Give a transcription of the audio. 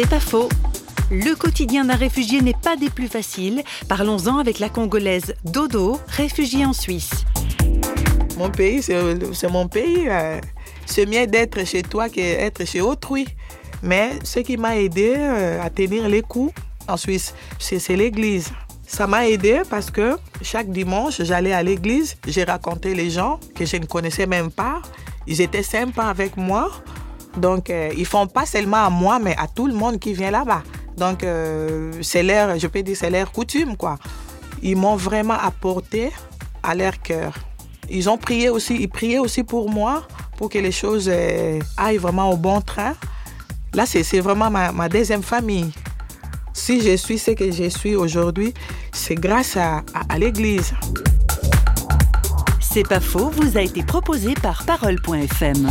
C'est pas faux. Le quotidien d'un réfugié n'est pas des plus faciles. Parlons-en avec la Congolaise Dodo, réfugiée en Suisse. Mon pays, c'est mon pays. Euh, c'est mieux d'être chez toi qu'être chez autrui. Mais ce qui m'a aidé euh, à tenir les coups en Suisse, c'est l'église. Ça m'a aidé parce que chaque dimanche, j'allais à l'église, j'ai raconté les gens que je ne connaissais même pas. Ils étaient sympas avec moi. Donc, euh, ils font pas seulement à moi, mais à tout le monde qui vient là-bas. Donc, euh, c'est l'air, je peux dire, c'est leur coutume, quoi. Ils m'ont vraiment apporté à leur cœur. Ils ont prié aussi, ils priaient aussi pour moi, pour que les choses euh, aillent vraiment au bon train. Là, c'est vraiment ma, deuxième famille. Si je suis ce que je suis aujourd'hui, c'est grâce à, à, l'Église. C'est pas faux, vous a été proposé par Parole.fm.